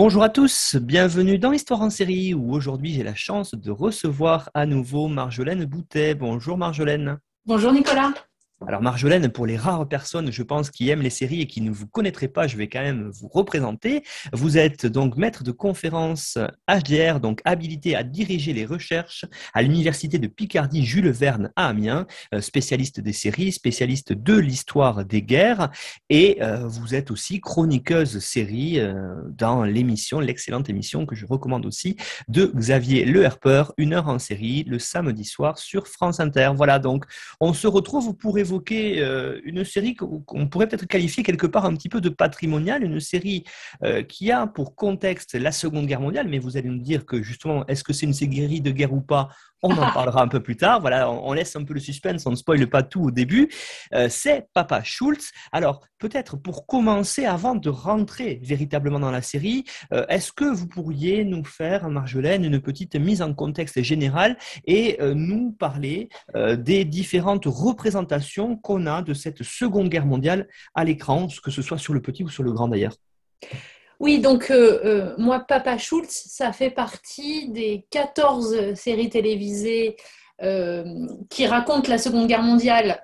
Bonjour à tous, bienvenue dans Histoire en série où aujourd'hui j'ai la chance de recevoir à nouveau Marjolaine Boutet. Bonjour Marjolaine. Bonjour Nicolas. Alors Marjolaine, pour les rares personnes, je pense, qui aiment les séries et qui ne vous connaîtraient pas, je vais quand même vous représenter. Vous êtes donc maître de conférence HDR, donc habilité à diriger les recherches à l'université de Picardie Jules Verne à Amiens, euh, spécialiste des séries, spécialiste de l'histoire des guerres, et euh, vous êtes aussi chroniqueuse série euh, dans l'émission, l'excellente émission que je recommande aussi de Xavier Le Herper, une heure en série, le samedi soir sur France Inter. Voilà, donc on se retrouve pour évoquer euh, une série qu'on pourrait peut-être qualifier quelque part un petit peu de patrimoniale, une série euh, qui a pour contexte la Seconde Guerre mondiale, mais vous allez nous dire que justement, est-ce que c'est une série de guerre ou pas on en parlera un peu plus tard. Voilà, on laisse un peu le suspense, on ne spoile pas tout au début. Euh, c'est Papa Schultz. Alors, peut-être pour commencer, avant de rentrer véritablement dans la série, euh, est-ce que vous pourriez nous faire, Marjolaine, une petite mise en contexte général et euh, nous parler des différentes représentations qu'on a de cette Seconde Guerre mondiale à l'écran, que ce soit sur le petit ou sur le grand d'ailleurs? Oui, donc euh, euh, moi, Papa Schultz, ça fait partie des 14 séries télévisées euh, qui racontent la Seconde Guerre mondiale,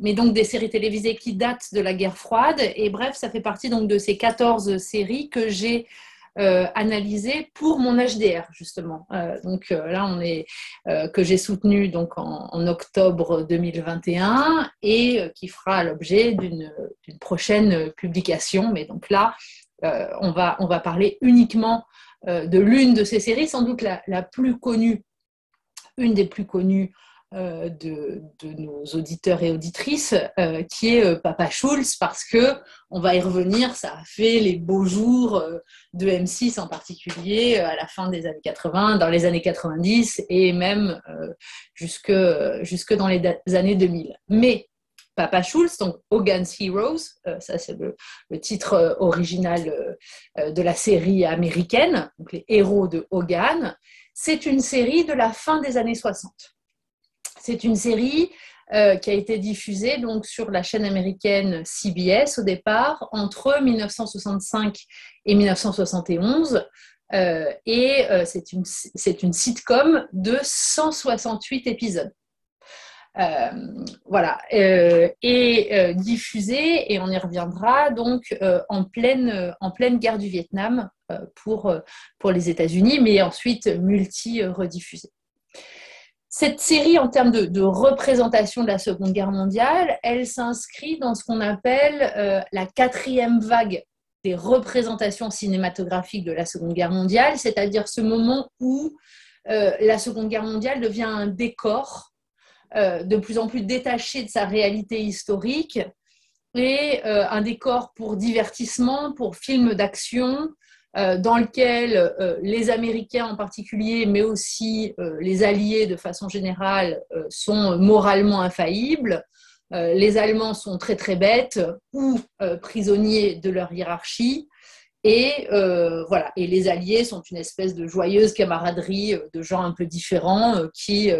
mais donc des séries télévisées qui datent de la guerre froide. Et bref, ça fait partie donc de ces 14 séries que j'ai analysées pour mon HDR justement. donc là, on est que j'ai soutenu donc en, octobre 2021 et qui fera l'objet d'une prochaine publication. Mais donc là, euh, on, va, parler uniquement euh, de l'une de ces séries, sans doute la, plus connue, une des plus connues euh, de, nos auditeurs et auditrices, qui est Papa Schulz, parce que on va y revenir, ça a fait les beaux jours de M6 en particulier à la fin des années 80, dans les années 90 et même jusque, jusque dans les années 2000. Mais Papa Schulz, donc Hogan's Heroes, euh, ça c'est le, titre euh, original euh, de la série américaine, donc les héros de Hogan. C'est une série de la fin des années 60. C'est une série qui a été diffusée donc sur la chaîne américaine CBS au départ entre 1965 et 1971. et c'est une, une sitcom de 168 épisodes. Euh, voilà, euh, et euh, diffusé, et on y reviendra, donc en, pleine, en pleine guerre du Vietnam pour, pour les États-Unis, mais ensuite multi-rediffusée. Cette série, en termes de, représentation de la Seconde Guerre mondiale, elle s'inscrit dans ce qu'on appelle la quatrième vague des représentations cinématographiques de la Seconde Guerre mondiale, c'est-à-dire ce moment où la Seconde Guerre mondiale devient un décor euh, de plus en plus détaché de sa réalité historique et euh, un décor pour divertissement, pour films d'action, euh, dans lequel les Américains en particulier, mais aussi les Alliés de façon générale, sont moralement infaillibles. les Allemands sont très très bêtes ou prisonniers de leur hiérarchie. Et voilà, et les Alliés sont une espèce de joyeuse camaraderie de gens un peu différents qui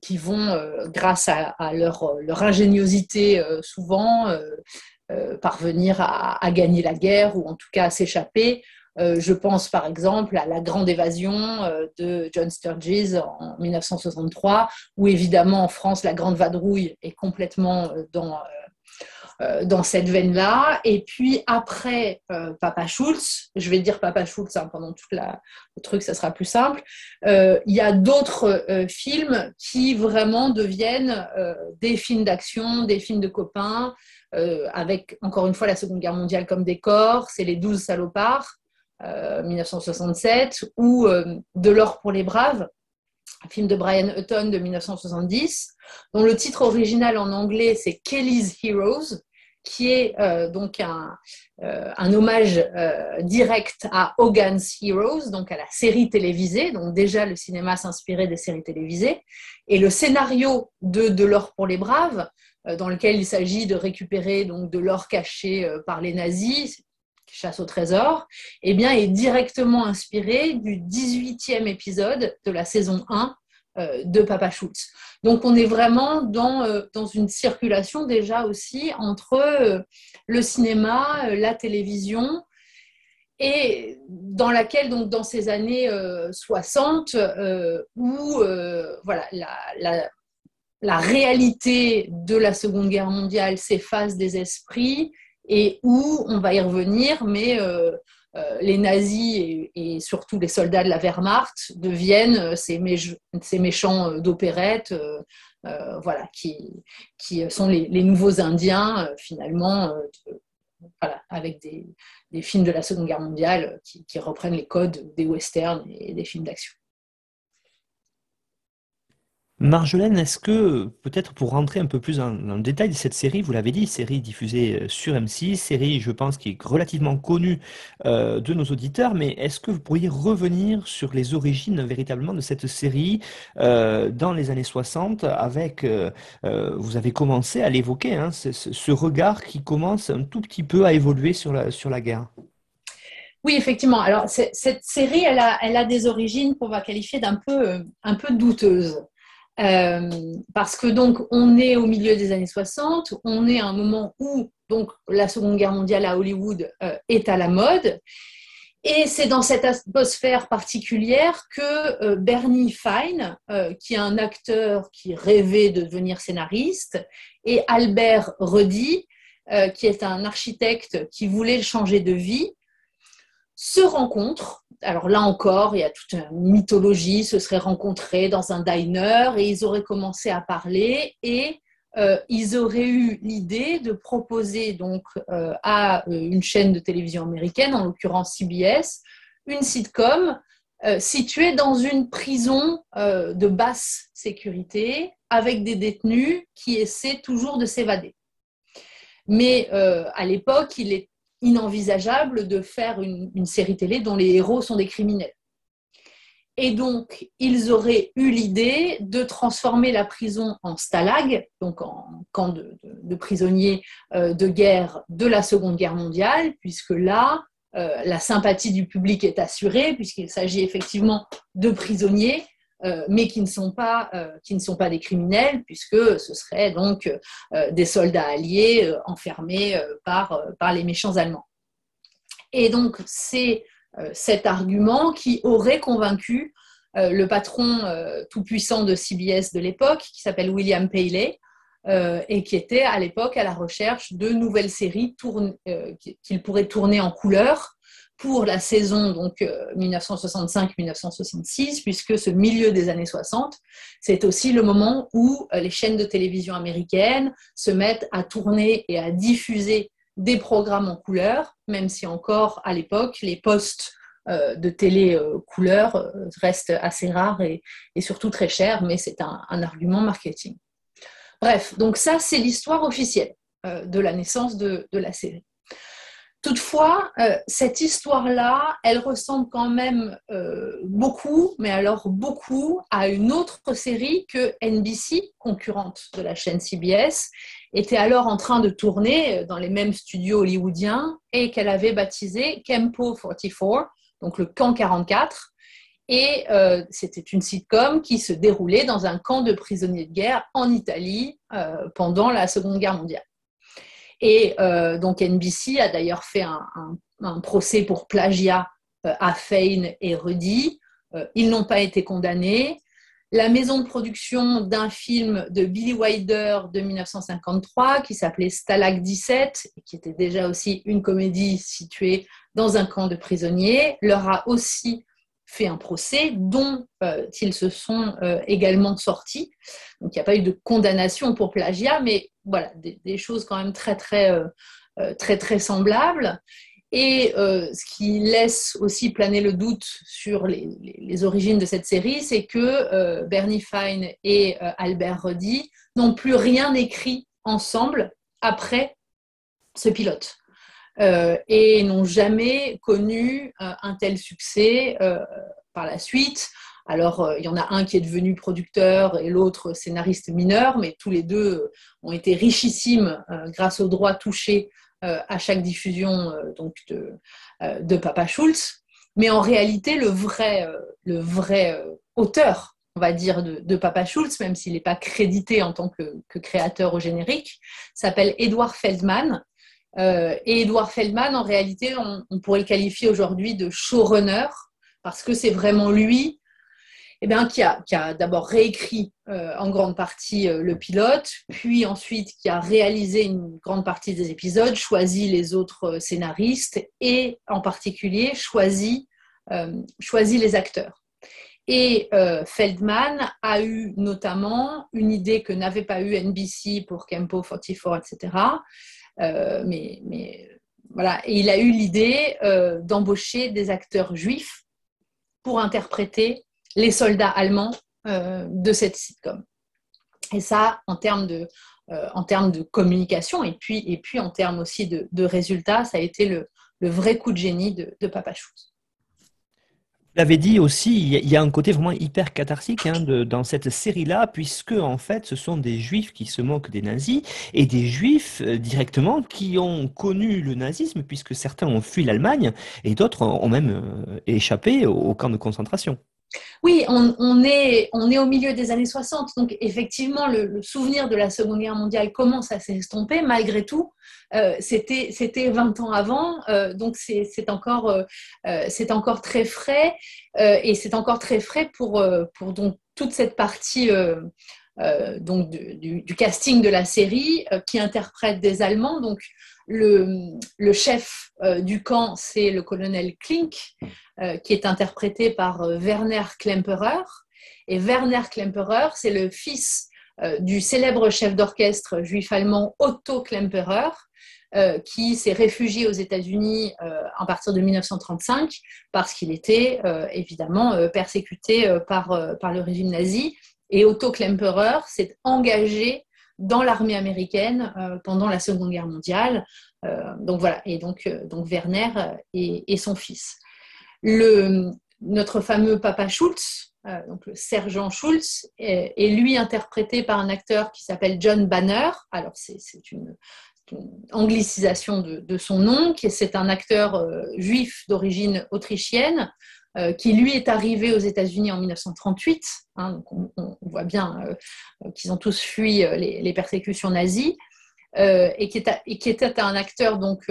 qui vont, euh, grâce à, leur, leur, ingéniosité euh, souvent, parvenir à, gagner la guerre ou en tout cas à s'échapper. je pense par exemple à la grande évasion de John Sturges en 1963, où évidemment en France la grande vadrouille est complètement euh, dans cette veine-là. Et puis après euh, Papa Schulz, je vais dire Papa Schulz hein, pendant tout le truc, ça sera plus simple. Euh, il y a d'autres films qui vraiment deviennent des films d'action, des films de copains, avec encore une fois la Seconde Guerre mondiale comme décor. C'est les Douze salopards. 1967, ou De l'or pour les braves, film de Brian Hutton de 1970, dont le titre original en anglais c'est Kelly's Heroes, qui est donc un, un hommage direct à Hogan's Heroes, donc à la série télévisée. Donc déjà, le cinéma s'inspirait des séries télévisées. Et le scénario de De l'or pour les braves, dans lequel il s'agit de récupérer donc de l'or caché par les nazis, chasse au trésor, eh bien, est directement inspiré du 18e épisode de la saison 1 euh, de Papa Schultz. Donc on est vraiment dans, euh, dans une circulation déjà aussi entre euh, le cinéma, la télévision, et dans laquelle, donc dans ces années 60, où voilà, la, la, la, réalité de la Seconde Guerre mondiale s'efface des esprits et où, on va y revenir, mais euh, euh, les nazis et, surtout les soldats de la Wehrmacht deviennent euh, ces, méchants d'opérette, voilà, qui, qui, sont les, nouveaux Indiens, finalement, voilà, avec des, films de la Seconde Guerre mondiale qui reprennent les codes des westerns et des films d'action. Marjolaine, est-ce que, peut-être pour rentrer un peu plus dans, le détail de cette série, vous l'avez dit, série diffusée euh, sur M6, série, je pense, qui est relativement connue euh, de nos auditeurs, mais est-ce que vous pourriez revenir sur les origines véritablement de cette série euh, dans les années 60 avec, vous avez commencé à l'évoquer, hein, ce, regard qui commence un tout petit peu à évoluer sur la, guerre? Oui, effectivement. Alors, cette série, elle a, elle a des origines qu'on va qualifier d'un peu, un peu douteuses. Euh, parce que donc on est au milieu des années 60, on est à un moment où donc la Seconde Guerre mondiale à Hollywood euh, est à la mode, et c'est dans cette atmosphère particulière que euh, Bernie Fine, qui est un acteur qui rêvait de devenir scénariste, et Albert Ruddy, qui est un architecte qui voulait changer de vie, se rencontrent alors là encore, il y a toute une mythologie, se seraient rencontrés dans un diner et ils auraient commencé à parler et euh, ils auraient eu l'idée de proposer donc euh, à euh, une chaîne de télévision américaine, en l'occurrence CBS, une sitcom située dans une prison de basse sécurité avec des détenus qui essaient toujours de s'évader. Mais à l'époque, il est inenvisageable de faire une, série télé dont les héros sont des criminels. Et donc, ils auraient eu l'idée de transformer la prison en stalag, donc en camp de, prisonniers euh, de guerre de la Seconde Guerre mondiale, puisque là, euh, la sympathie du public est assurée, puisqu'il s'agit effectivement de prisonniers mais qui ne, sont pas, euh, qui ne sont pas des criminels, puisque ce seraient donc euh, des soldats alliés enfermés par, par les méchants allemands. Et donc, c'est cet argument qui aurait convaincu le patron tout-puissant de CBS de l'époque, qui s'appelle William Paley, et qui était à l'époque à la recherche de nouvelles séries qu'il pourrait tourner en couleur pour la saison donc 1965-1966, euh, puisque ce milieu des années 60, c'est aussi le moment où euh, les chaînes de télévision américaines se mettent à tourner et à diffuser des programmes en couleur, même si encore à l'époque les postes euh, de télé couleur restent assez rares et, surtout très chers, mais c'est un, argument marketing. Bref, donc ça c'est l'histoire officielle de la naissance de la série. Toutefois, euh, cette histoire-là, elle ressemble quand même euh, beaucoup, mais alors beaucoup, à une autre série que NBC, concurrente de la chaîne CBS, était alors en train de tourner euh, dans les mêmes studios hollywoodiens et qu'elle avait baptisé Campo 44, donc le camp 44. Et c'était une sitcom qui se déroulait dans un camp de prisonniers de guerre en Italie pendant la Seconde Guerre mondiale. Et euh, donc NBC a d'ailleurs fait un, procès pour plagiat euh, à Fein et Rudy. Euh, ils n'ont pas été condamnés. La maison de production d'un film de Billy Wilder de 1953 qui s'appelait Stalag 17, qui était déjà aussi une comédie située dans un camp de prisonniers, leur a aussi fait un procès dont ils se sont également sortis. Donc il n'y a pas eu de condamnation pour plagiat, mais voilà, des, choses quand même très très, euh, très, très semblables. Et ce qui laisse aussi planer le doute sur les, origines de cette série, c'est que Bernie Fine et Albert Ruddy n'ont plus rien écrit ensemble après ce pilote. et n'ont jamais connu un tel succès par la suite. Alors, il y en a un qui est devenu producteur et l'autre scénariste mineur, mais tous les deux ont été richissimes grâce aux droits touchés à chaque diffusion donc de, de Papa Schultz. Mais en réalité, le vrai, le vrai auteur on va dire, de, Papa Schultz, même s'il n'est pas crédité en tant que, créateur au générique, s'appelle Edward Feldman. Euh, et Edward Feldman, en réalité, on, pourrait le qualifier aujourd'hui de showrunner, parce que c'est vraiment lui eh bien, qui a, d'abord réécrit euh, en grande partie euh, le pilote, puis ensuite qui a réalisé une grande partie des épisodes, choisi les autres scénaristes et en particulier choisi, choisi les acteurs. Et euh, Feldman a eu notamment une idée que n'avait pas eu NBC pour Campo 44, etc. Euh, mais, voilà, et il a eu l'idée euh, d'embaucher des acteurs juifs pour interpréter les soldats allemands de cette sitcom. Et ça, en termes de, de communication et puis, en termes aussi de, résultats, ça a été le, vrai coup de génie de, de Papa Schultz l'avez dit aussi, il y a un côté vraiment hyper cathartique hein, dans cette série-là, puisque en fait, ce sont des juifs qui se moquent des nazis et des juifs euh, directement qui ont connu le nazisme, puisque certains ont fui l'Allemagne et d'autres ont même euh, échappé au camp de concentration. Oui, on, est, au milieu des années 60, donc effectivement, le, souvenir de la Seconde Guerre mondiale commence à s'estomper, malgré tout. Euh, c'était 20 ans avant, euh, donc c'est encore, euh, c'est encore très frais, et c'est encore très frais pour, toute cette partie du, casting de la série qui interprète des Allemands. Le, chef euh, du camp, c'est le colonel Klink, euh, qui est interprété par euh, Werner Klemperer. Et Werner Klemperer, c'est le fils du célèbre chef d'orchestre juif allemand Otto Klemperer, qui s'est réfugié aux États-Unis à partir de 1935 parce qu'il était évidemment persécuté par, par le régime nazi. Et Otto Klemperer s'est engagé dans l'armée américaine euh, pendant la Seconde Guerre mondiale. Euh, donc voilà, et donc, euh, donc Werner et, son fils. Le, notre fameux papa Schultz, donc le sergent Schultz, est, lui interprété par un acteur qui s'appelle John Banner. Alors c'est une, anglicisation de, son nom, qui c'est un acteur juif d'origine autrichienne euh, qui lui est arrivé aux États-Unis en 1938. Hein, donc on, voit bien euh, qu'ils ont tous fui euh, les, persécutions nazies, et qui, était un acteur donc,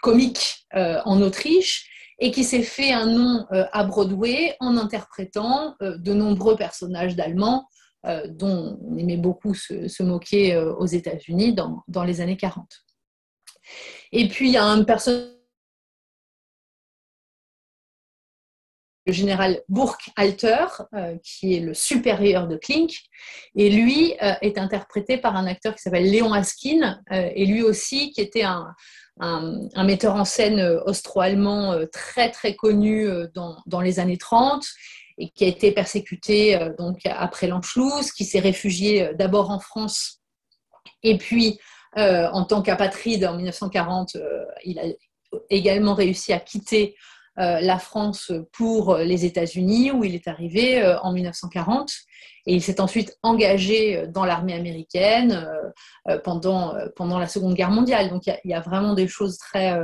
comique en Autriche et qui s'est fait un nom à Broadway en interprétant de nombreux personnages d'Allemands dont on aimait beaucoup se, moquer aux États-Unis dans, dans, les années 40. Et puis il y a un personnage le général Burkhalter, euh, qui est le supérieur de Klink, et lui euh, est interprété par un acteur qui s'appelle Léon Askin, euh, et lui aussi qui était un, metteur en scène austro-allemand très très connu dans, les années 30 et qui a été persécuté donc après l'Anschluss, qui s'est réfugié d'abord en France et puis en tant qu'apatride en 1940, il a également réussi à quitter euh, la France pour les États-Unis, où il est arrivé euh, en 1940. Et il s'est ensuite engagé dans l'armée américaine euh, pendant, pendant la Seconde Guerre mondiale. Donc il y, a vraiment des choses très,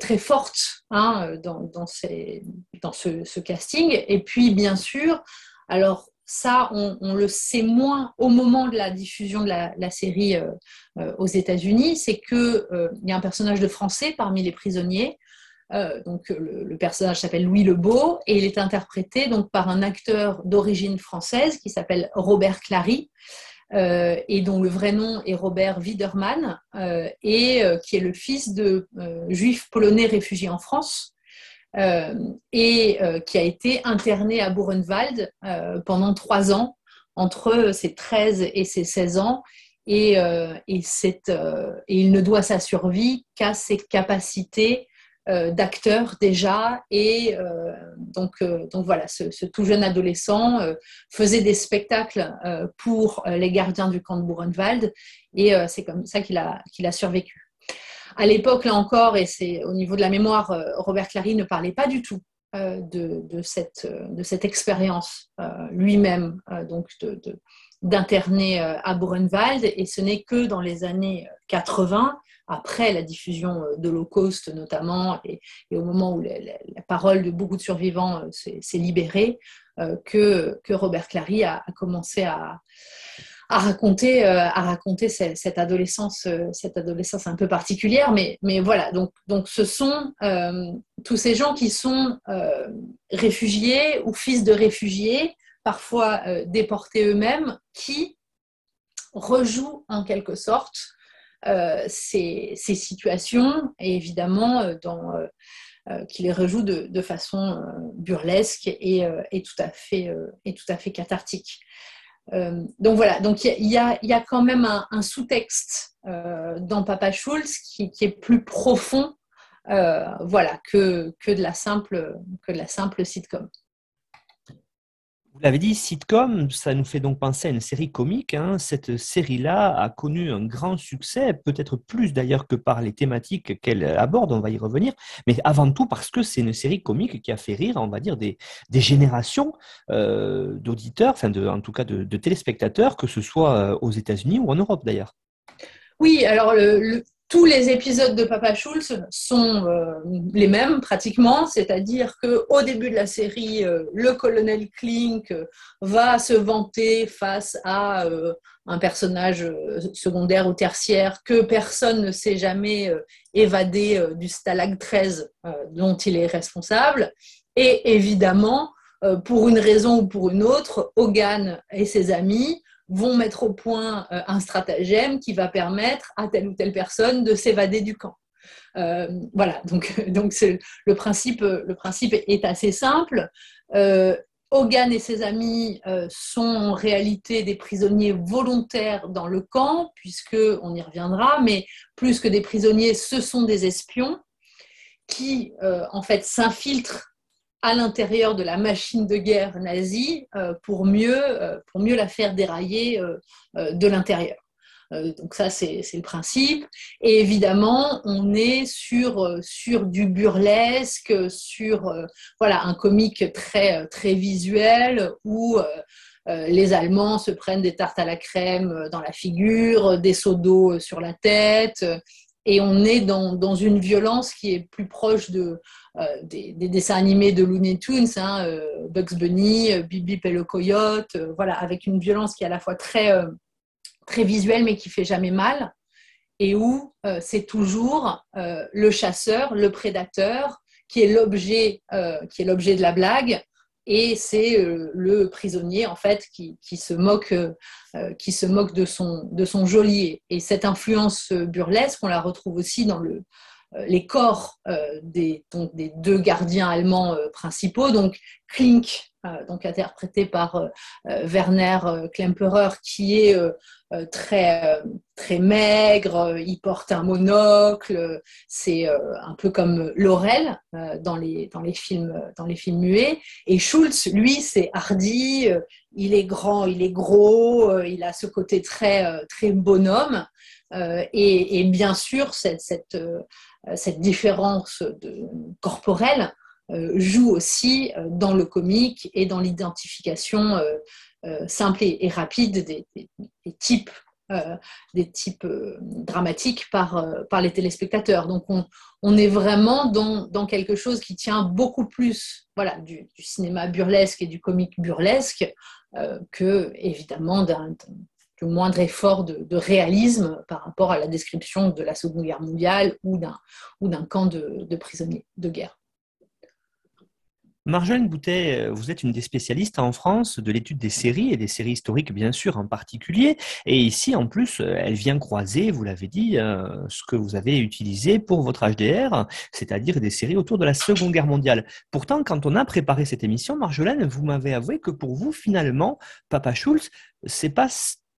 très fortes hein, dans, dans ce, casting. Et puis, bien sûr, alors ça, on, le sait moins au moment de la diffusion de la, série aux États-Unis, c'est qu'il y a un personnage de français parmi les prisonniers euh, donc le, personnage s'appelle Louis Lebeau et il est interprété donc par un acteur d'origine française qui s'appelle Robert Clary euh, et dont le vrai nom est Robert Wiedermann euh, et qui est le fils de juifs polonais réfugiés en France. et qui a été interné à Buchenwald pendant trois ans, entre ses 13 et ses 16 ans, et, et, et il ne doit sa survie qu'à ses capacités euh, d'acteurs déjà. Et euh, donc, euh, donc voilà, ce, tout jeune adolescent faisait des spectacles pour les gardiens du camp de Buchenwald et c'est comme ça qu'il a, qu'il a survécu. à l'époque, là encore, et c'est au niveau de la mémoire, Robert Clary ne parlait pas du tout de, de, cette, de cette expérience lui-même, donc d'interner à Buchenwald, et ce n'est que dans les années 80 après la diffusion euh, de l'Holocauste notamment, et, au moment où la, parole de beaucoup de survivants euh, s'est libérée, euh, que, que, Robert Clary a, commencé à, à raconter, à raconter cette, adolescence, cette adolescence un peu particulière. Mais, mais voilà, donc, donc ce sont tous ces gens qui sont réfugiés ou fils de réfugiés, parfois déportés eux-mêmes, qui rejouent en quelque sorte euh, ces, situations et évidemment euh, euh, qui les rejoue de, façon burlesque et, tout à fait, cathartique. donc voilà, donc il y, a quand même un, sous-texte dans Papa Schulz qui, est plus profond voilà, que de la simple sitcom. Vous l'avez dit, sitcom, ça nous fait donc penser à une série comique. Hein. Cette série-là a connu un grand succès, peut-être plus d'ailleurs que par les thématiques qu'elle aborde, on va y revenir, mais avant tout parce que c'est une série comique qui a fait rire, on va dire, des, générations euh, d'auditeurs, enfin en tout cas de, téléspectateurs, que ce soit euh, aux États-Unis ou en Europe d'ailleurs. Oui, alors le, tous les épisodes de Papa Schulz sont euh, les mêmes pratiquement, c'est-à-dire qu'au début de la série, euh, le colonel Klink euh, va se vanter face à un personnage secondaire ou tertiaire que personne ne s'est jamais évadé du Stalag 13 dont il est responsable. Et évidemment, pour une raison ou pour une autre, Hogan et ses amis vont mettre au point euh, un stratagème qui va permettre à telle ou telle personne de s'évader du camp. Euh, voilà, donc, donc le, principe, le principe est assez simple. Euh, Hogan et ses amis sont en réalité des prisonniers volontaires dans le camp, puisque on y reviendra, mais plus que des prisonniers, ce sont des espions qui en fait s'infiltrent à l'intérieur de la machine de guerre nazie euh, pour, mieux, euh, pour mieux la faire dérailler euh, de l'intérieur. Donc ça, c'est le principe. Et évidemment, on est sur, sur du burlesque, sur voilà, un comique très, très visuel où les Allemands se prennent des tartes à la crème dans la figure, des seaux d'eau sur la tête, et on est dans, une violence qui est plus proche euh, des, dessins animés de Looney Tunes, hein, euh, Bugs Bunny, euh, Bip Bip et le Coyote, voilà, avec une violence qui est à la fois très, très visuelle mais qui fait jamais mal, et où c'est toujours le chasseur, le prédateur, qui est l'objet de la blague et c'est le prisonnier en fait qui, se moque qui se moque de son de son geôlier. Et cette influence burlesque on la retrouve aussi dans le euh, les corps euh, des, des, deux gardiens allemands euh, principaux, donc Klink, donc interprété par Werner Klemperer, qui est très, très maigre, il porte un monocle, c'est un peu comme Laurel dans, les, dans, les films, dans les films muets. Et Schulz, lui, c'est hardi, il est grand, il est gros, il a ce côté très, très bonhomme. Et, et, bien sûr, cette, cette euh, cette différence de, corporelle euh, joue aussi euh, dans le comique et dans l'identification simple et, rapide des, types des types dramatiques par, les téléspectateurs. Donc on, est vraiment dans, quelque chose qui tient beaucoup plus voilà, du, cinéma burlesque et du comique burlesque que évidemment d'un le moindre effort de, réalisme par rapport à la description de la Seconde Guerre mondiale ou d'un camp de, prisonniers de guerre. Marjolaine Boutet, euh, vous êtes une des spécialistes en France de l'étude des séries et des séries historiques bien sûr en particulier. Et ici en plus, euh, elle vient croiser, vous l'avez dit, euh, ce que vous avez utilisé pour votre HDR, c'est-à-dire des séries autour de la Seconde Guerre mondiale. Pourtant, quand on a préparé cette émission, Marjolaine, vous m'avez avoué que pour vous, finalement, Papa Schulz, c'est pas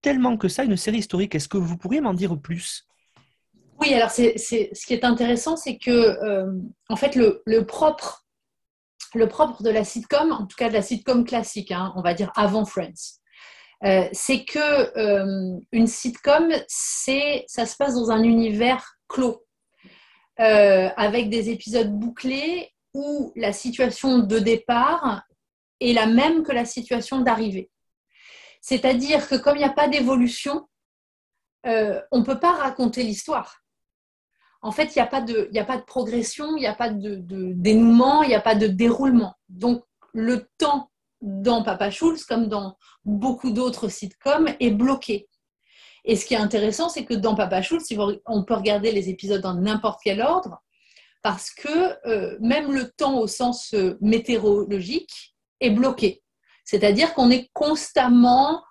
tellement que ça une série historique. Est-ce que vous pourriez m'en dire plus? Oui, alors ce qui est intéressant, c'est que en fait le, propre, le propre de la sitcom, en tout cas de la sitcom classique, hein, on va dire avant Friends, euh, c'est que euh, une sitcom, c'est ça se passe dans un univers clos. avec des épisodes bouclés où la situation de départ est la même que la situation d'arrivée. C'est-à-dire que comme il n'y a pas d'évolution, on ne peut pas raconter l'histoire. En fait, il n'y a, pas de, progression, il n'y a pas de, dénouement, il n'y a pas de déroulement. Donc, le temps dans Papa Schulz, comme dans beaucoup d'autres sitcoms, est bloqué. Et ce qui est intéressant, c'est que dans Papa Schulz, on peut regarder les épisodes dans n'importe quel ordre, parce que euh, même le temps au sens euh, météorologique est bloqué. C'est-à-dire qu'on est constamment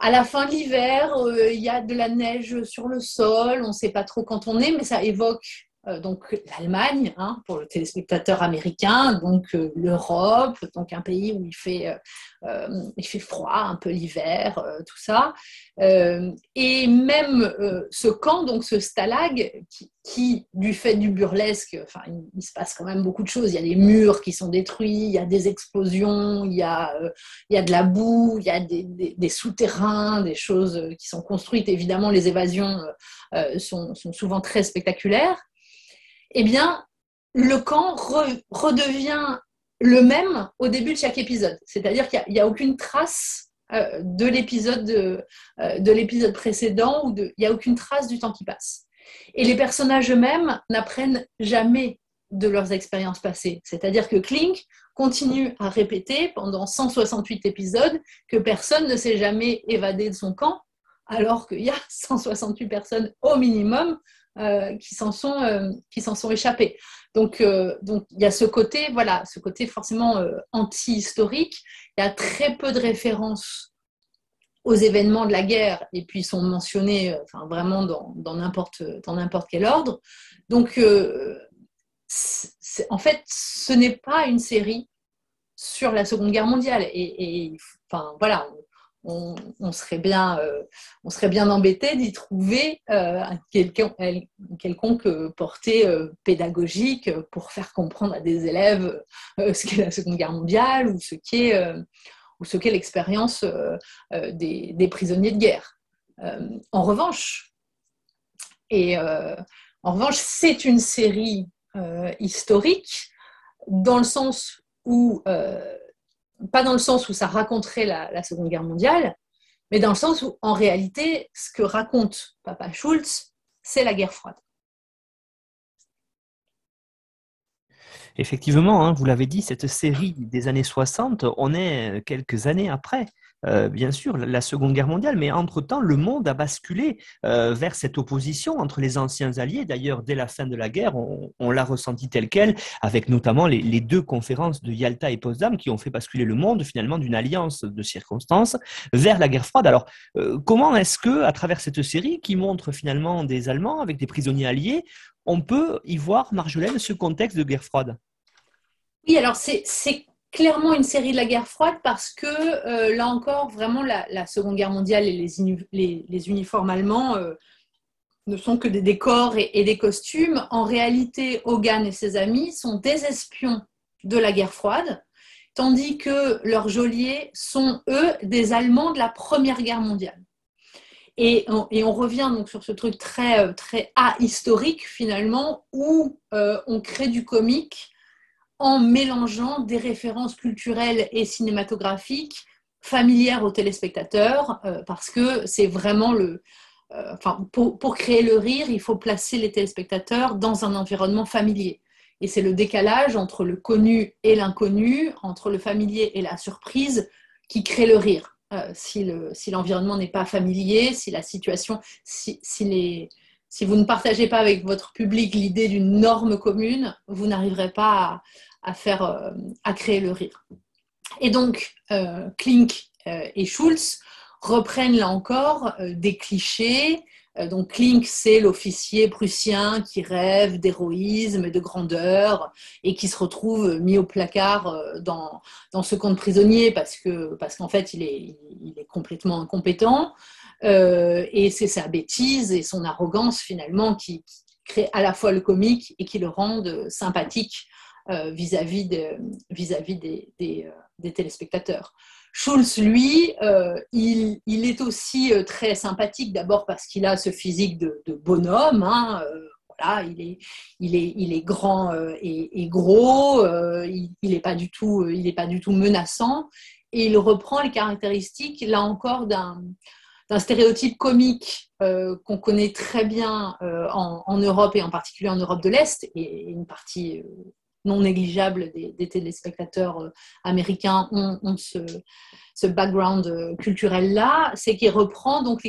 à la fin de l'hiver, euh, il y a de la neige sur le sol, on ne sait pas trop quand on est, mais ça évoque donc l'Allemagne hein, pour le téléspectateur américain, donc euh, l'Europe, donc un pays où il fait, euh, il fait froid un peu l'hiver, tout ça. et même ce camp, donc ce stalag, qui, du fait du burlesque, enfin il, se passe quand même beaucoup de choses. Il y a des murs qui sont détruits, il y a des explosions, il y a, il y a de la boue, il y a des, souterrains, des choses qui sont construites. Évidemment, les évasions sont souvent très spectaculaires eh bien, le camp redevient le même au début de chaque épisode. C'est-à-dire qu'il n'y a, aucune trace euh, de l'épisode euh, de, l'épisode précédent ou il n'y a aucune trace du temps qui passe. Et les personnages eux-mêmes n'apprennent jamais de leurs expériences passées. C'est-à-dire que Klink continue à répéter pendant 168 épisodes que personne ne s'est jamais évadé de son camp, alors qu'il y a 168 personnes au minimum euh, qui s'en sont, euh, qui s'en sont échappés. Donc, euh, donc il y a ce côté, voilà, ce côté forcément anti-historique. Il y a très peu de références aux événements de la guerre et puis sont mentionnés enfin, vraiment dans, dans n'importe, dans n'importe quel ordre. Donc, en fait, ce n'est pas une série sur la Seconde Guerre mondiale. Et, et enfin, voilà, on, serait bien, euh, on serait bien embêté d'y trouver euh, quelconque euh, portée pédagogique pour faire comprendre à des élèves ce qu'est la Seconde Guerre mondiale ou ce qu'est l'expérience des, prisonniers de guerre. en revanche, c'est une série historique dans le sens où pas dans le sens où ça raconterait la, Seconde Guerre mondiale, mais dans le sens où, en réalité, ce que raconte Papa Schulz, c'est la guerre froide. Effectivement, hein, vous l'avez dit, cette série des années 60, on est quelques années après. Euh, bien sûr, la Seconde Guerre mondiale, mais entre-temps, le monde a basculé euh, vers cette opposition entre les anciens alliés. D'ailleurs, dès la fin de la guerre, on, l'a ressenti tel quel, avec notamment les, deux conférences de Yalta et Potsdam qui ont fait basculer le monde finalement d'une alliance de circonstances vers la guerre froide. Alors, euh, comment est-ce que, à travers cette série qui montre finalement des Allemands avec des prisonniers alliés, on peut y voir, Marjolaine, ce contexte de guerre froide? Oui, alors c'est clairement une série de la guerre froide parce que euh, là encore, vraiment, la, Seconde Guerre mondiale et les, uniformes allemands euh, ne sont que des décors et, des costumes. En réalité, Hogan et ses amis sont des espions de la guerre froide, tandis que leurs geôliers sont, eux, des Allemands de la Première Guerre mondiale. Et on, revient donc sur ce truc très, euh, très ahistorique finalement, où on crée du comique en mélangeant des références culturelles et cinématographiques familières aux téléspectateurs, euh, parce que c'est vraiment le... Euh, enfin, pour, créer le rire, il faut placer les téléspectateurs dans un environnement familier. Et c'est le décalage entre le connu et l'inconnu, entre le familier et la surprise, qui crée le rire. Euh, si l'environnement si n'est pas familier, si la situation, si, si les, si vous ne partagez pas avec votre public l'idée d'une norme commune, vous n'arriverez pas à, faire, euh, à créer le rire. Et donc, euh, Klink euh, et Schulz reprennent là encore des clichés. donc, Klink, c'est l'officier prussien qui rêve d'héroïsme et de grandeur et qui se retrouve mis au placard dans, dans ce camp de prisonniers parce qu'en parce qu'en fait, il est, il est complètement incompétent. Et c'est sa bêtise et son arrogance finalement qui, crée à la fois le comique et qui le rendent sympathique euh, vis-à-vis euh, des, téléspectateurs. Schulz, lui, il, il, est aussi très sympathique, d'abord parce qu'il a ce physique de, bonhomme, hein, voilà, il est, grand et, gros, il n'est pas du tout menaçant, et il reprend les caractéristiques, là encore, d'un stéréotype comique qu'on connaît très bien en, Europe et en particulier en Europe de l'Est, et une partie non négligeable des, téléspectateurs euh, américains ont, ce, background euh, culturel-là, c'est qu'il reprend donc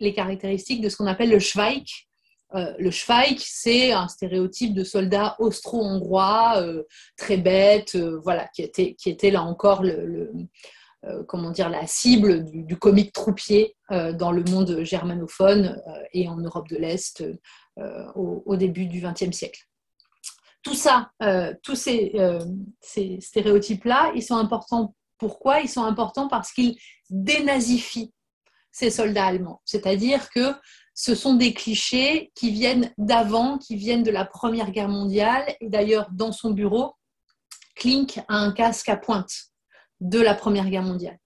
les, caractéristiques de ce qu'on appelle le Schweik. Euh, le Schweik, c'est un stéréotype de soldat austro-hongrois, très bête, voilà, qui était, qui était là encore le, comment dire, la cible du, comique troupier dans le monde germanophone et en Europe de l'Est au, au, début du XXe siècle tout ça, euh, tous euh, ces, stéréotypes-là, ils sont importants. Pourquoi Ils sont importants? Parce qu'ils dénazifient ces soldats allemands. C'est-à-dire que ce sont des clichés qui viennent d'avant, qui viennent de la Première Guerre mondiale. Et d'ailleurs, dans son bureau, Klink a un casque à pointe de la Première Guerre mondiale.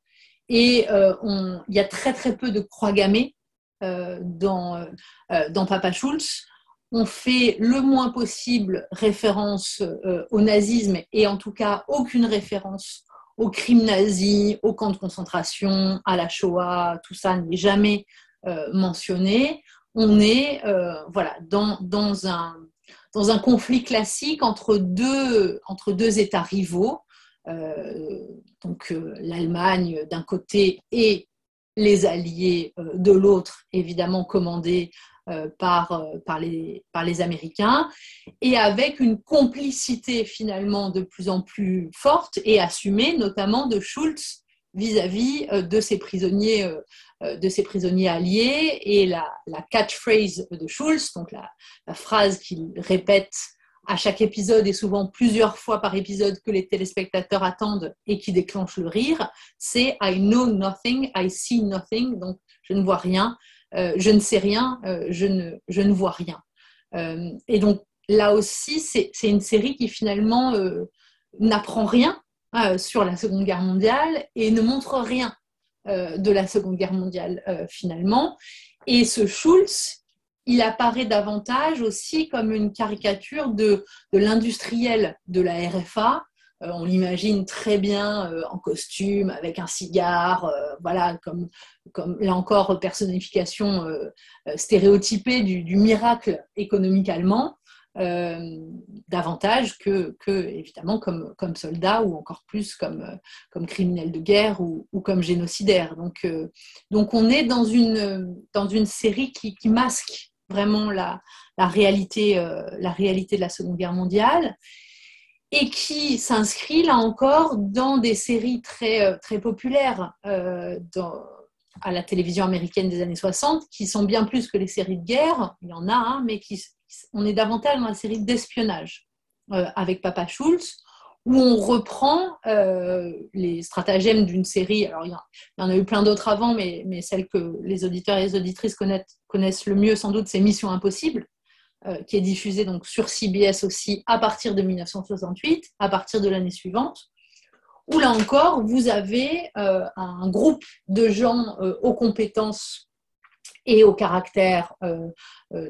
Et euh, il y a très très peu de croix gammées dans, dans Papa Schulz on fait le moins possible référence euh, au nazisme et en tout cas aucune référence aux crimes nazis, aux camps de concentration, à la Shoah, tout ça n'est jamais euh, mentionné. On est euh, voilà, dans, dans, un, dans un conflit classique entre deux, entre deux États rivaux, donc l'Allemagne d'un côté et les Alliés de l'autre, évidemment commandés par, euh, par, les, Américains, et avec une complicité finalement de plus en plus forte et assumée, notamment de Schultz vis-à-vis euh, de ses prisonniers de ses prisonniers alliés et la, catchphrase de Schultz, donc la, la phrase qu'il répète à chaque épisode et souvent plusieurs fois par épisode que les téléspectateurs attendent et qui déclenche le rire, c'est I know nothing, I see nothing, donc je ne vois rien, euh, je ne sais rien, euh, je, ne, je ne vois rien. Euh, et donc là aussi, c'est une série qui finalement n'apprend rien sur la Seconde Guerre mondiale et ne montre rien de la Seconde Guerre mondiale finalement. Et ce Schulz, il apparaît davantage aussi comme une caricature de, de l'industriel de la RFA euh, on l'imagine très bien euh, en costume, avec un cigare, euh, voilà, comme, comme là encore personnification stéréotypée du, miracle économique allemand, davantage que, évidemment comme, comme soldat ou encore plus comme, comme criminel de guerre ou, comme génocidaire. Donc, donc on est dans une, dans une série qui, masque vraiment la, la réalité, la réalité de la Seconde Guerre mondiale et qui s'inscrit là encore dans des séries très, euh, très populaires euh, à la télévision américaine des années 60, qui sont bien plus que les séries de guerre, il y en a, hein, mais on est davantage dans la série d'espionnage euh, avec Papa Schultz, où on reprend les stratagèmes d'une série. Alors, il y, en a eu plein d'autres avant, mais, mais celle que les auditeurs et les auditrices connaissent le mieux, sans doute, c'est Mission Impossible, euh, qui est diffusé donc sur CBS aussi à partir de 1968, à partir de l'année suivante, où là encore, vous avez euh, un groupe de gens euh, aux compétences et aux caractères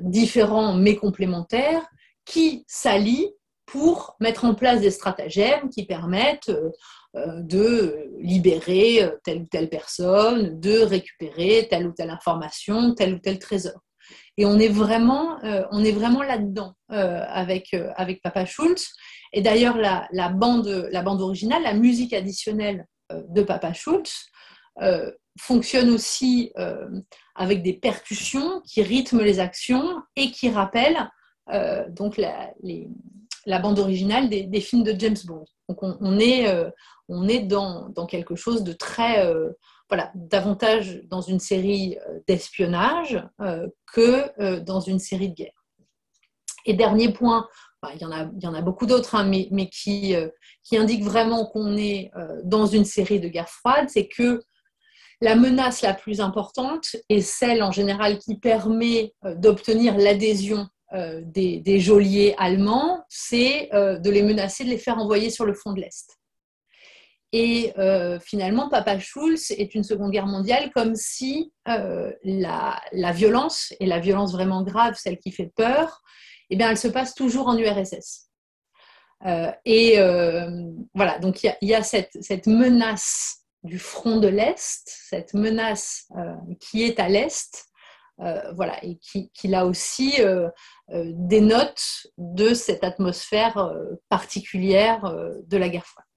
différents mais complémentaires qui s'allient pour mettre en place des stratagèmes qui permettent de libérer telle ou telle personne, de récupérer telle ou telle information, tel ou tel trésor. Et on est vraiment, euh, on est vraiment là-dedans euh, avec, euh, avec Papa Schultz. Et d'ailleurs, la, bande, la bande originale, la musique additionnelle de Papa Schultz, fonctionne aussi avec des percussions qui rythment les actions et qui rappellent donc la, bande originale des, des, films de James Bond. Donc on, on est, on est dans, dans, quelque chose de très voilà, davantage dans une série euh, d'espionnage euh, que euh, dans une série de guerre. Et dernier point, il, y en a, il y en a beaucoup d'autres, hein, mais, qui, qui indiquent vraiment qu'on est dans une série de guerre froide, c'est que la menace la plus importante est celle en général qui permet d'obtenir l'adhésion des, des, geôliers allemands, c'est de les menacer, de les faire envoyer sur le front de l'Est. Et euh, finalement, Papa Schulz est une Seconde Guerre mondiale comme si euh, la, violence, et la violence vraiment grave, celle qui fait peur, eh bien, elle se passe toujours en URSS. et voilà, donc il y a, cette, menace du front de l'Est, cette menace qui est à l'Est, voilà, et qui, qui là aussi dénote de cette atmosphère particulière de la guerre froide.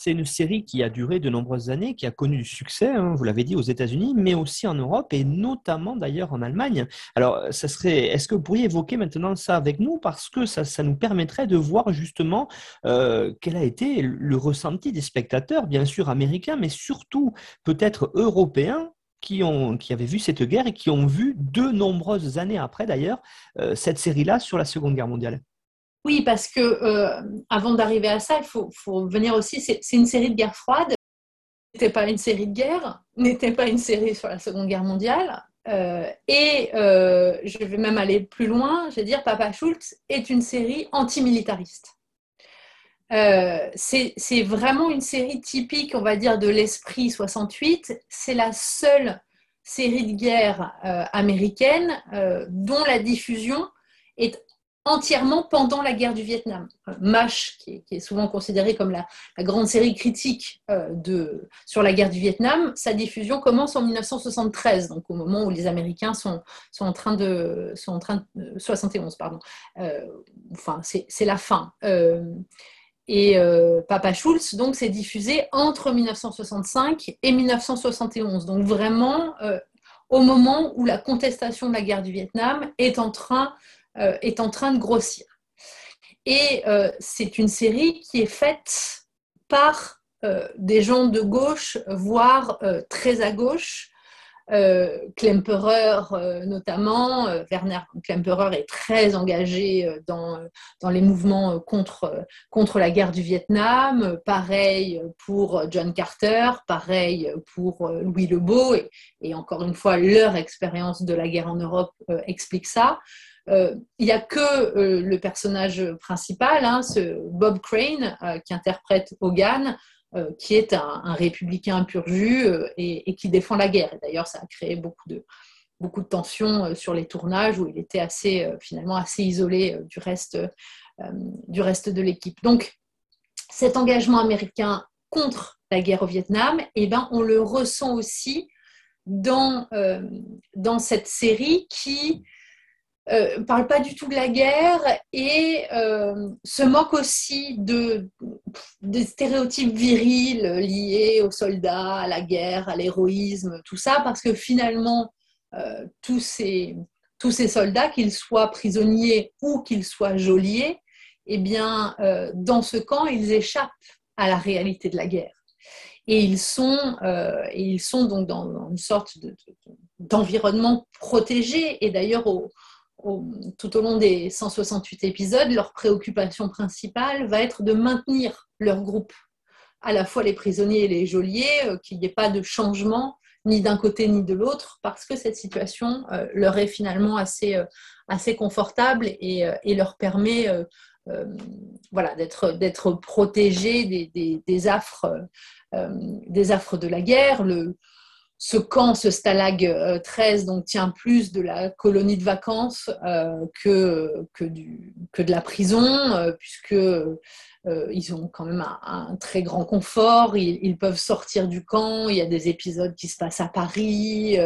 C'est une série qui a duré de nombreuses années, qui a connu du succès, hein, vous l'avez dit, aux États-Unis, mais aussi en Europe et notamment d'ailleurs en Allemagne. Alors, ça serait, est-ce que vous pourriez évoquer maintenant ça avec nous parce que ça, nous permettrait de voir justement euh, quel a été le ressenti des spectateurs, bien sûr américains, mais surtout peut-être européens qui, ont, avaient vu cette guerre et qui ont vu de nombreuses années après d'ailleurs euh, cette série-là sur la Seconde Guerre mondiale? Oui, parce que euh, avant d'arriver à ça, il faut, venir aussi. C'est une série de guerre froide. N'était pas une série de guerre, n'était pas une série sur la Seconde Guerre mondiale. Euh, et euh, je vais même aller plus loin. Je vais dire, Papa Schultz est une série antimilitariste. c'est vraiment une série typique, on va dire, de l'esprit 68. C'est la seule série de guerre américaine dont la diffusion est entièrement pendant la guerre du Vietnam. MASH, qui est, souvent considéré comme la, grande série critique euh, de, sur la guerre du Vietnam, sa diffusion commence en 1973, donc au moment où les Américains sont, sont en train de... Sont en train de 71, pardon. Euh, enfin, c'est la fin. Euh, et Papa Schulz, donc, s'est diffusé entre 1965 et 1971. Donc, vraiment, au moment où la contestation de la guerre du Vietnam est en train euh, est en train de grossir. Et euh, c'est une série qui est faite par euh, des gens de gauche, voire très à gauche, Klemperer notamment. Werner Klemperer est très engagé dans, dans les mouvements contre, contre la guerre du Vietnam. Pareil pour John Carter, pareil pour Louis Lebeau. Et, et encore une fois, leur expérience de la guerre en Europe explique ça. Euh, il n'y a que euh, le personnage principal, hein, ce Bob Crane, euh, qui interprète Hogan, qui est un, républicain pur jus et, qui défend la guerre. D'ailleurs, ça a créé beaucoup de, beaucoup de tensions sur les tournages où il était finalement assez isolé du reste, du reste de l'équipe. Donc, cet engagement américain contre la guerre au Vietnam, eh ben, on le ressent aussi dans, dans cette série qui euh, parle pas du tout de la guerre et euh, se moque aussi de, des stéréotypes virils liés aux soldats, à la guerre, à l'héroïsme, tout ça, parce que finalement, euh, tous, ces, tous ces soldats, qu'ils soient prisonniers ou qu'ils soient geôliers, eh bien, dans ce camp, ils échappent à la réalité de la guerre. Et ils sont, et ils sont donc dans, une sorte d'environnement protégé. Et d'ailleurs, tout au long des 168 épisodes, leur préoccupation principale va être de maintenir leur groupe, à la fois les prisonniers et les geôliers, euh, qu'il n'y ait pas de changement ni d'un côté ni de l'autre, parce que cette situation euh, leur est finalement assez, euh, assez confortable et, leur permet voilà, d'être protégés des, affres, des affres de la guerre. Ce camp, ce stalag 13, euh, donc, tient plus de la colonie de vacances euh, que, que, de la prison, euh, puisque ils ont quand même un, très grand confort, ils, peuvent sortir du camp, il y a des épisodes qui se passent à Paris,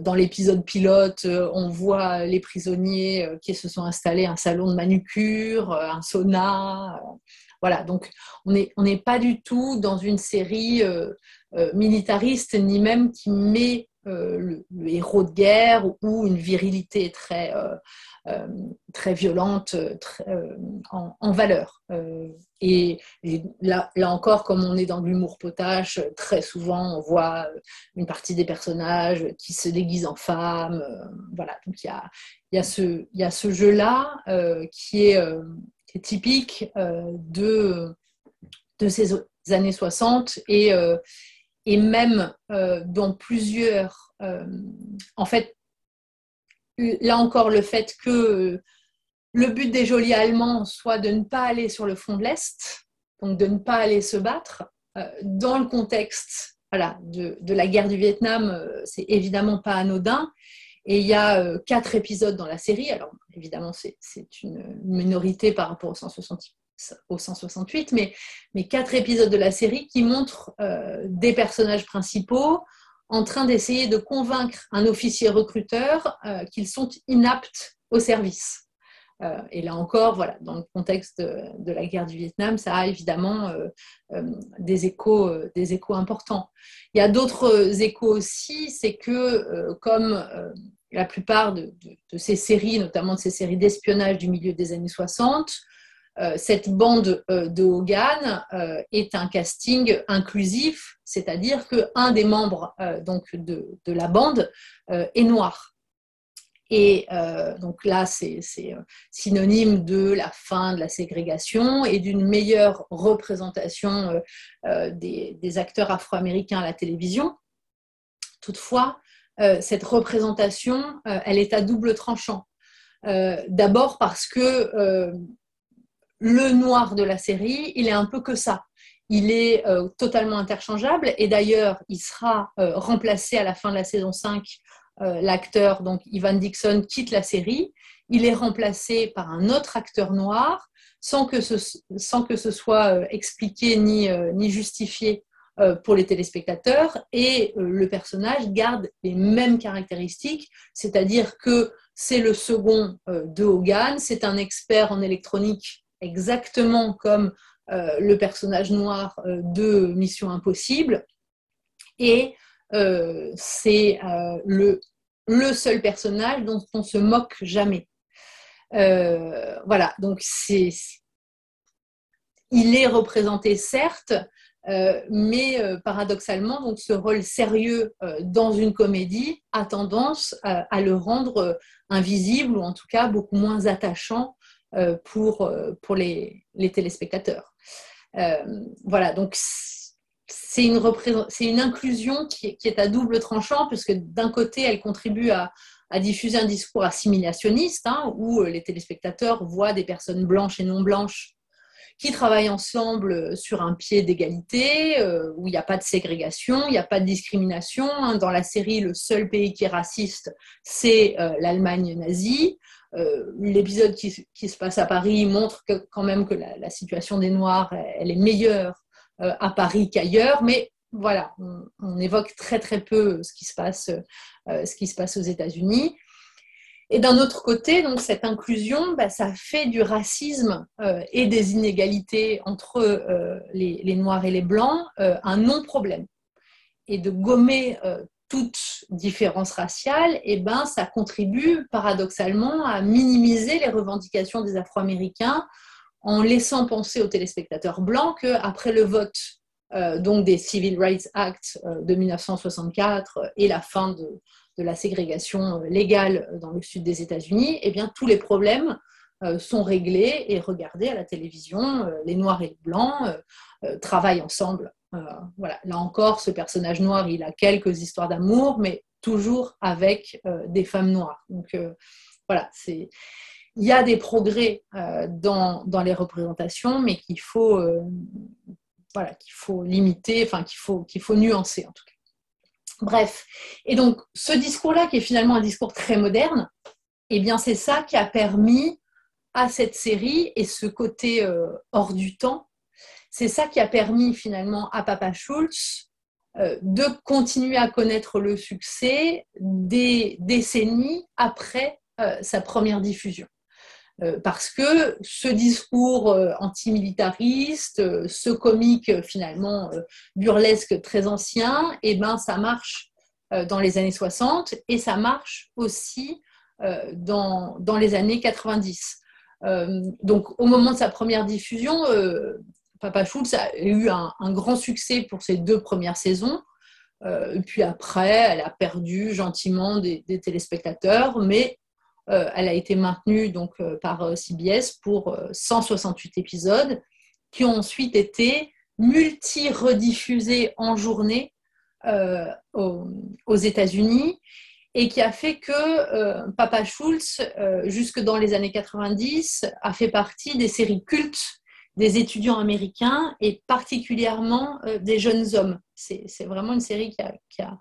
dans l'épisode pilote, on voit les prisonniers qui se sont installés un salon de manucure, un sauna, voilà, donc on n'est pas du tout dans une série euh, militariste, ni même qui met euh, le, héros de guerre ou une virilité très, euh, très violente en, valeur. Et, là, encore, comme on est dans l'humour potache, très souvent on voit une partie des personnages qui se déguisent en femmes. voilà, donc il y a, ce, jeu-là qui, est, typique de, de ces années 60 et, et même euh, dans plusieurs, euh, en fait, là encore, le fait que le but des jolis Allemands soit de ne pas aller sur le front de l'Est, donc de ne pas aller se battre, euh, dans le contexte de, de, la guerre du Vietnam, c'est évidemment pas anodin. Et il y a quatre épisodes dans la série. Alors, évidemment, c'est une minorité par rapport aux 168 au 168, mais, mais quatre épisodes de la série qui montrent des personnages principaux en train d'essayer de convaincre un officier recruteur qu'ils sont inaptes au service. Euh, et là encore, voilà, dans le contexte de, la guerre du Vietnam, ça a évidemment euh, euh, des, échos, des échos importants. Il y a d'autres échos aussi, c'est que comme la plupart de, ces séries, notamment de ces séries d'espionnage du milieu des années 60, cette bande de Hogan est un casting inclusif, c'est-à-dire qu'un des membres donc de, la bande est noir. Et euh, donc là, c'est euh, synonyme de la fin de la ségrégation et d'une meilleure représentation euh, des, acteurs afro-américains à la télévision. Toutefois, cette représentation, elle est à double tranchant. D'abord parce que le noir de la série, il est un peu que ça. Il est totalement interchangeable et d'ailleurs, il sera remplacé à la fin de la saison 5 euh, l'acteur, donc Ivan Dixon, quitte la série. Il est remplacé par un autre acteur noir sans que ce, sans que ce soit euh, expliqué ni, euh, ni justifié pour les téléspectateurs. Et le personnage garde les mêmes caractéristiques, c'est-à-dire que c'est le second de Hogan, c'est un expert en électronique exactement comme le personnage noir de Mission Impossible. Et euh, c'est euh, le, seul personnage dont on se moque jamais. Euh, voilà, donc c'est, il est représenté certes, mais paradoxalement, donc ce rôle sérieux dans une comédie a tendance à, le rendre invisible ou en tout cas beaucoup moins attachant pour, pour les, les téléspectateurs. voilà, donc c'est une, inclusion qui, est à double tranchant, puisque d'un côté, elle contribue à, diffuser un discours assimilationniste, hein, où euh, les téléspectateurs voient des personnes blanches et non blanches qui travaillent ensemble sur un pied d'égalité, euh, où il n'y a pas de ségrégation, il n'y a pas de discrimination. Hein. Dans la série, le seul pays qui est raciste, c'est euh, l'Allemagne nazie. L'épisode qui, se passe à Paris montre quand même que la, situation des Noirs, elle est meilleure euh, à Paris qu'ailleurs, mais voilà, on, évoque très très peu ce qui se passe, euh, ce qui se passe aux États-Unis. Et d'un autre côté, donc cette inclusion, bah, ça fait du racisme euh, et des inégalités entre les, Noirs et les Blancs un non-problème. Et de gommer toute différence raciale, eh ben, ça contribue paradoxalement à minimiser les revendications des Afro-Américains en laissant penser aux téléspectateurs blancs qu'après le vote euh, donc des Civil Rights Act euh, de 1964 et la fin de, la ségrégation euh, légale dans le sud des États-Unis, eh bien tous les problèmes sont réglés et regardés à la télévision. les Noirs et les Blancs travaillent ensemble. voilà. Là encore, ce personnage noir, il a quelques histoires d'amour, mais toujours avec des femmes noires. Donc voilà, c'est il y a des progrès euh, dans, les représentations, mais qu'il faut, euh, qu'il faut limiter, enfin qu'il faut, qu'il faut nuancer en tout cas. Bref, et donc ce discours-là, qui est finalement un discours très moderne, eh bien c'est ça qui a permis à cette série et ce côté euh, hors du temps, c'est ça qui a permis finalement à Papa Schultz de continuer à connaître le succès des décennies après sa première diffusion. Euh, parce que ce discours euh, antimilitariste, euh, ce comique finalement burlesque très ancien, eh ben, ça marche dans les années 60 et ça marche aussi dans, dans les années 90. donc au moment de sa première diffusion, Papa Schultz a eu un, grand succès pour ses deux premières saisons. puis après, elle a perdu gentiment des, des téléspectateurs, mais elle a été maintenue donc, euh, par euh, CBS pour 168 épisodes qui ont ensuite été multi-rediffusés en journée aux, États-Unis et qui a fait que Papa Schultz, jusque dans les années 90, a fait partie des séries cultes des étudiants américains et particulièrement des jeunes hommes. C'est vraiment une série qui a,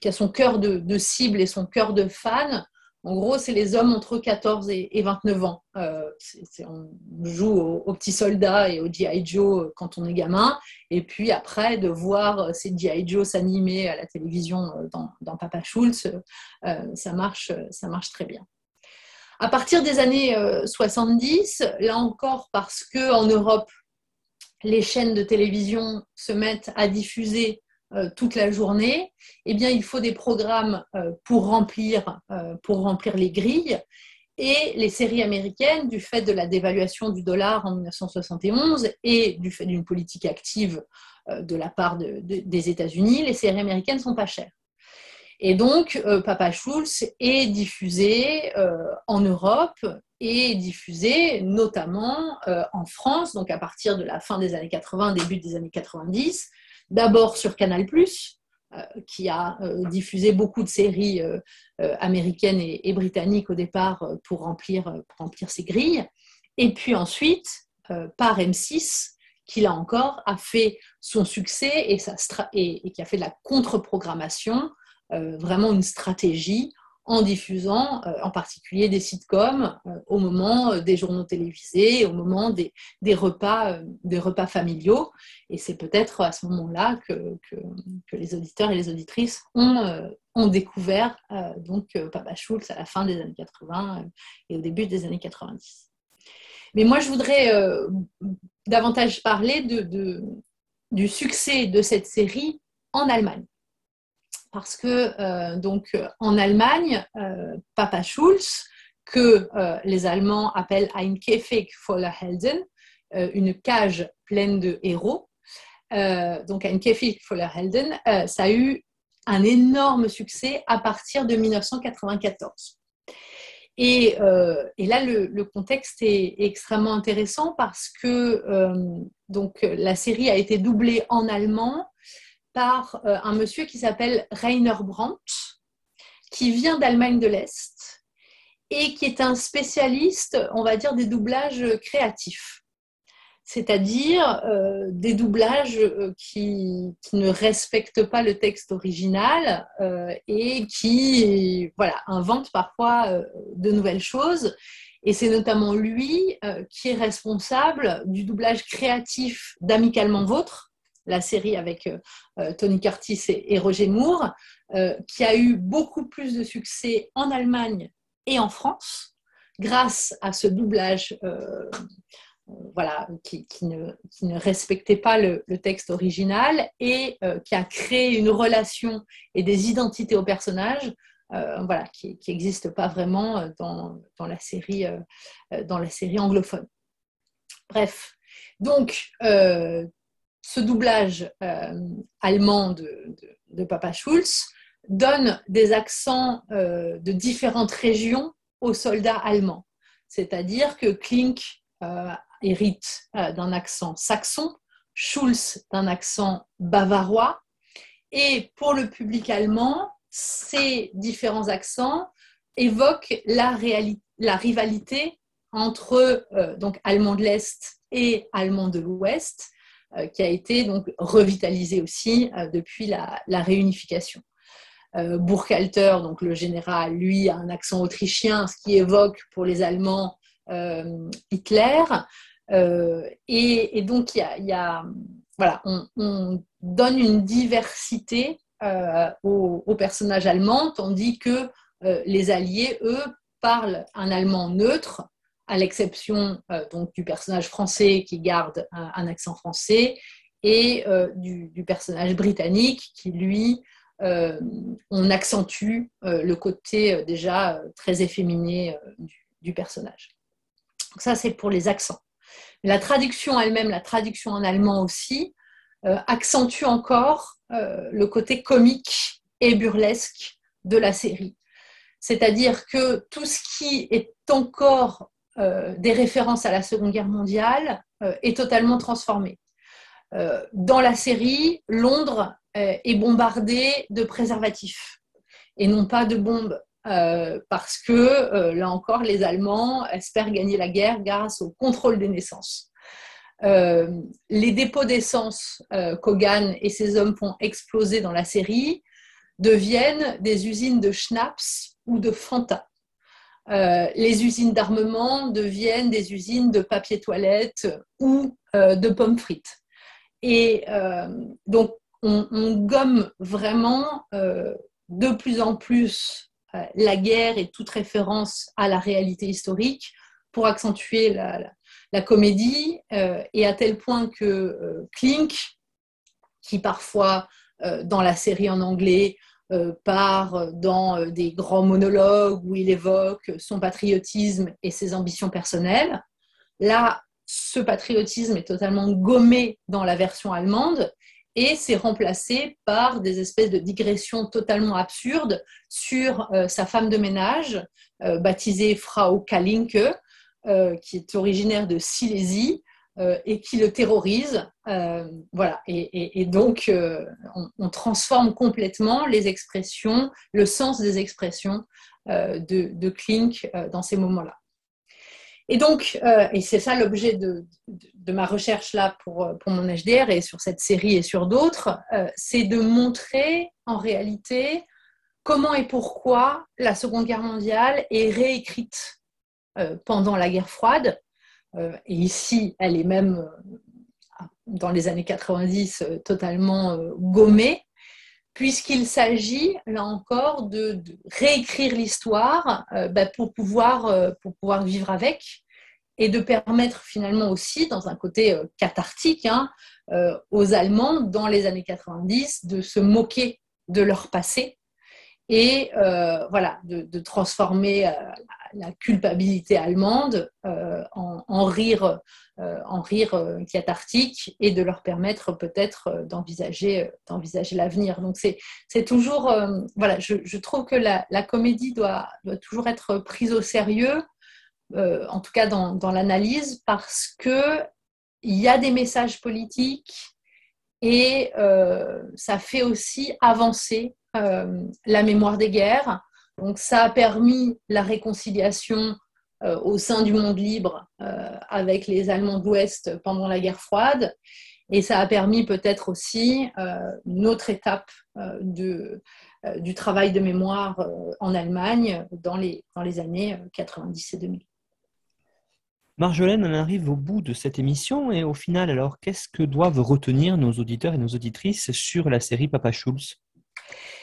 qui a son cœur de, cible et son cœur de fan. En gros, c'est les hommes entre 14 et, 29 ans. on joue aux, petits soldats et aux G.I. Joe quand on est gamin. Et puis après, de voir ces G.I. Joe s'animer à la télévision dans, Papa Schultz, ça, marche, ça marche très bien. À partir des années 70, là encore parce qu'en Europe, les chaînes de télévision se mettent à diffuser euh, toute la journée, eh bien, il faut des programmes euh, pour, remplir, euh, pour remplir les grilles. Et les séries américaines, du fait de la dévaluation du dollar en 1971 et du fait d'une politique active de la part des États-Unis, les séries américaines ne sont pas chères. Et donc, Papa Schulz est diffusé en Europe et diffusé notamment en France, donc à partir de la fin des années 80, début des années 90, d'abord sur Canal ⁇ euh, qui a euh, diffusé beaucoup de séries euh, américaines et, britanniques au départ pour remplir, remplir ses grilles, et puis ensuite par M6, qui là encore a fait son succès et, et qui a fait de la contre-programmation vraiment une stratégie en diffusant euh, en particulier des sitcoms euh, au moment euh, des journaux télévisés, au moment des, repas, familiaux. Et c'est peut-être à ce moment-là que, les auditeurs et les auditrices ont, découvert donc Papa Schultz à la fin des années 80 et au début des années 90. Mais moi, je voudrais davantage parler du succès de cette série en Allemagne parce que euh, donc en Allemagne, euh, Papa Schulz, que euh, les Allemands appellent ein Käfig voller Helden, une cage pleine de héros, donc ein Käfig voller Helden, ça a eu un énorme succès à partir de 1994. Et, là, le, contexte est, extrêmement intéressant parce que donc, la série a été doublée en allemand par euh, un monsieur qui s'appelle Rainer Brandt, qui vient d'Allemagne de l'Est et qui est un spécialiste, on va dire, des doublages créatifs. C'est-à-dire euh, des doublages euh, qui, ne respectent pas le texte original et qui voilà, inventent parfois de nouvelles choses. Et c'est notamment lui qui est responsable du doublage créatif d'Amicalement Vôtre, la série avec euh, euh, Tony Curtis et, Roger Moore, euh, qui a eu beaucoup plus de succès en Allemagne et en France grâce à ce doublage voilà, qui, ne, respectait pas le, texte original et qui a créé une relation et des identités aux personnages voilà, qui n'existent pas vraiment dans, la série, dans la série anglophone. Bref, donc ce doublage euh, allemand de, Papa Schulz donne des accents euh, de différentes régions aux soldats allemands. C'est-à-dire que Klink euh, hérite d'un accent saxon, Schulz d'un accent bavarois, et pour le public allemand, ces différents accents évoquent la, rivalité entre donc allemand de l'Est et allemand de l'Ouest, qui a été donc revitalisé aussi euh, depuis la, réunification. Euh, Burkhalter, donc le général, lui, a un accent autrichien, ce qui évoque pour les Allemands Hitler. Et, donc, il y a, voilà, on, donne une diversité aux, personnages allemands, tandis que les Alliés, eux, parlent un allemand neutre, à l'exception euh, donc du personnage français qui garde un, accent français et euh, du, personnage britannique qui lui euh, on accentue le côté déjà très efféminé du, personnage. ça c'est pour les accents. La traduction elle-même, la traduction en allemand aussi, accentue encore le côté comique et burlesque de la série. C'est-à-dire que tout ce qui est encore des références à la Seconde Guerre mondiale euh, est totalement transformée. Euh, dans la série, Londres est bombardée de préservatifs et non pas de bombes. parce que, là encore, les Allemands espèrent gagner la guerre grâce au contrôle des naissances. les dépôts d'essence qu'Hogan et ses hommes font exploser dans la série deviennent des usines de schnapps ou de Fanta. Les usines d'armement deviennent des usines de papier toilette ou de pommes frites. Et donc, on, gomme vraiment de plus en plus la guerre et toute référence à la réalité historique pour accentuer la, comédie, euh, et à tel point que euh, Klink, qui parfois euh, dans la série en anglais part dans des grands monologues où il évoque son patriotisme et ses ambitions personnelles, là, ce patriotisme est totalement gommé dans la version allemande et c'est remplacé par des espèces de digressions totalement absurdes sur sa femme de ménage, baptisée Frau Kalinke, euh, qui est originaire de Silésie euh, et qui le terrorise. Euh, voilà. Et, donc, on, transforme complètement les expressions, le sens des expressions de, de, Klink dans ces moments-là. Et donc, et c'est ça l'objet de, ma recherche là pour, mon HDR et sur cette série et sur d'autres, c'est de montrer en réalité comment et pourquoi la Seconde Guerre mondiale est réécrite euh, pendant la guerre froide. Euh, et ici, elle est même, euh, dans les années 90, totalement gommée, puisqu'il s'agit, là encore, de, réécrire l'histoire bah, pour, pouvoir, pour pouvoir vivre avec et de permettre finalement aussi, dans un côté cathartique, hein, aux Allemands, dans les années 90, de se moquer de leur passé et voilà, de, transformer la culpabilité allemande euh, en, rire, euh, en rire euh, cathartique et de leur permettre peut-être d'envisager, d'envisager l'avenir. Donc c'est toujours, voilà, je, trouve que la, comédie doit, doit, toujours être prise au sérieux, en tout cas dans, dans l'analyse, parce que il y a des messages politiques et ça fait aussi avancer la mémoire des guerres donc ça a permis la réconciliation euh, au sein du monde libre euh, avec les Allemands de l'Ouest pendant la guerre froide. Et ça a permis peut-être aussi euh, une autre étape du travail de mémoire en Allemagne dans les, dans les années 90 et 2000. Marjolaine, on arrive au bout de cette émission et au final, alors, qu'est-ce que doivent retenir nos auditeurs et nos auditrices sur la série Papa Schulz?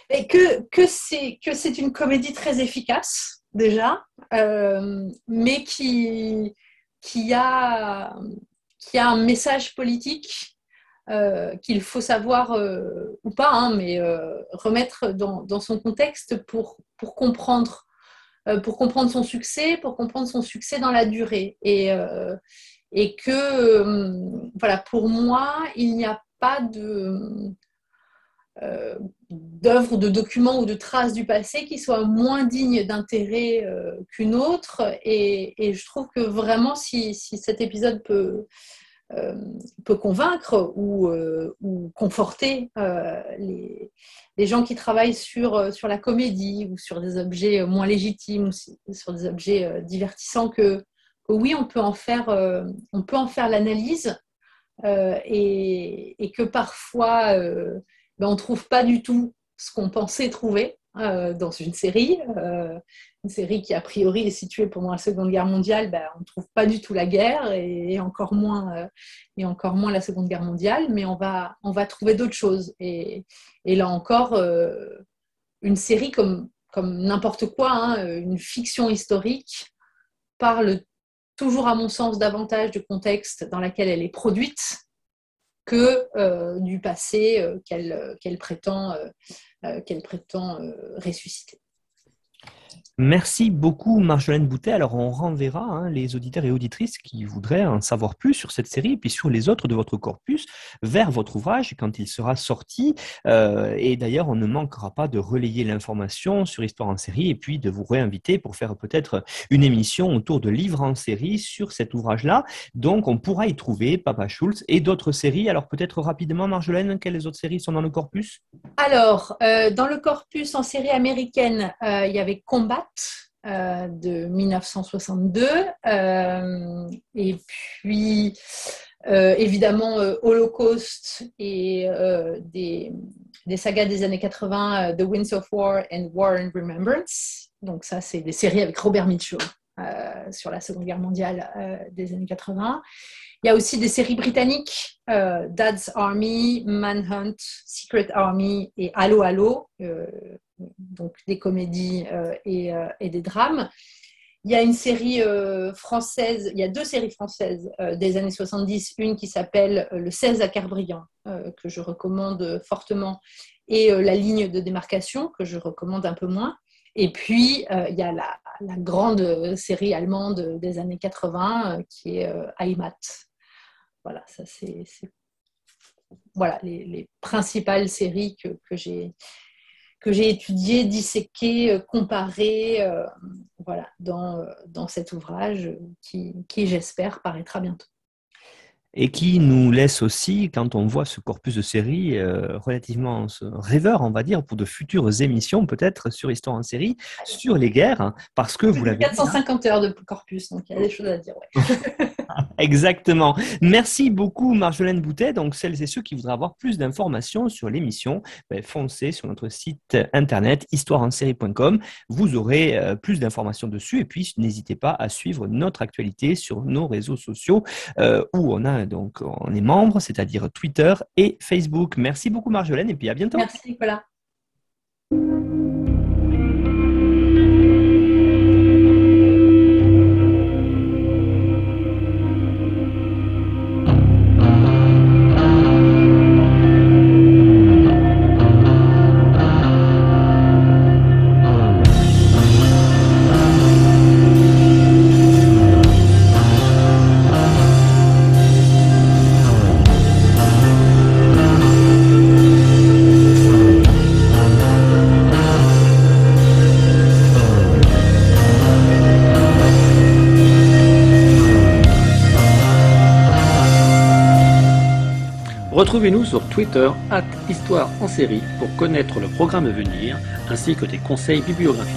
Et que, que c'est une comédie très efficace, déjà, euh, mais qui, qui, a, qui a un message politique euh, qu'il faut savoir euh, ou pas, hein, mais remettre dans, dans, son contexte pour, pour, comprendre, pour comprendre son succès, pour comprendre son succès dans la durée. Et, et que, voilà, pour moi, il n'y a pas de euh, d'œuvres, de documents ou de traces du passé qui soient moins dignes d'intérêt euh, qu'une autre. Et, je trouve que vraiment, si, cet épisode peut, euh, peut convaincre ou, ou conforter les, les, gens qui travaillent sur, sur la comédie ou sur des objets moins légitimes, ou sur des objets divertissants, que, oui, on peut en faire, on peut en faire l'analyse. Et, que parfois ben, on ne trouve pas du tout ce qu'on pensait trouver euh, dans une série. Euh, une série qui, a priori, est située pendant la Seconde Guerre mondiale, ben, on ne trouve pas du tout la guerre et, encore, moins, euh, et encore moins la Seconde Guerre mondiale, mais on va, trouver d'autres choses. Et, là encore, une série comme, comme n'importe quoi, hein, une fiction historique, parle toujours, à mon sens, davantage du contexte dans lequel elle est produite que euh, du passé euh, euh, qu'elle prétend ressusciter. Merci beaucoup Marjolaine Boutet. Alors on renverra hein, les auditeurs et auditrices qui voudraient en savoir plus sur cette série et puis sur les autres de votre corpus vers votre ouvrage quand il sera sorti. Euh, et d'ailleurs on ne manquera pas de relayer l'information sur Histoire en série et puis de vous réinviter pour faire peut-être une émission autour de livres en série sur cet ouvrage-là. Donc on pourra y trouver Papa Schultz et d'autres séries. Alors peut-être rapidement Marjolaine, quelles autres séries sont dans le corpus? Alors euh, dans le corpus en série américaine, euh, il y avait Euh, de 1962. Euh, et puis, évidemment, Holocaust et des, sagas des années 80, The Winds of War and War and Remembrance. Donc ça, c'est des séries avec Robert Mitchell sur la Seconde Guerre mondiale des années 80. Il y a aussi des séries britanniques, euh, Dad's Army, Manhunt, Secret Army et Allo Allo, euh, donc des comédies euh, et, des drames. Il y a une série française, il y a deux séries françaises des années 70, une qui s'appelle Le 16 à Kerbriand, que je recommande fortement, et La ligne de démarcation, que je recommande un peu moins. Et puis, il y a la, grande série allemande des années 80 qui est Heimat, voilà, ça c'est voilà les, principales séries que, que j'ai que j'ai étudiées, disséquées, euh, comparées, euh, voilà, dans, dans cet ouvrage qui j'espère paraîtra bientôt et qui nous laisse aussi, quand on voit ce corpus de séries euh, relativement rêveur, on va dire, pour de futures émissions, peut-être sur Histoire en série, sur les guerres, hein, parce que vous l'avez 450 heures de corpus, donc il y a des choses à dire. Exactement. Merci beaucoup, Marjolaine Boutet. Donc, celles et ceux qui voudraient avoir plus d'informations sur l'émission, ben, foncez sur notre site internet histoireensérie.com. Vous aurez euh, plus d'informations dessus. Et puis, n'hésitez pas à suivre notre actualité sur nos réseaux sociaux euh, où on a donc on est membre, c'est-à-dire Twitter et Facebook. Merci beaucoup Marjolaine et puis à bientôt. Merci Nicolas. Retrouvez-nous sur Twitter, at Histoire en série, pour connaître le programme à venir, ainsi que des conseils bibliographiques.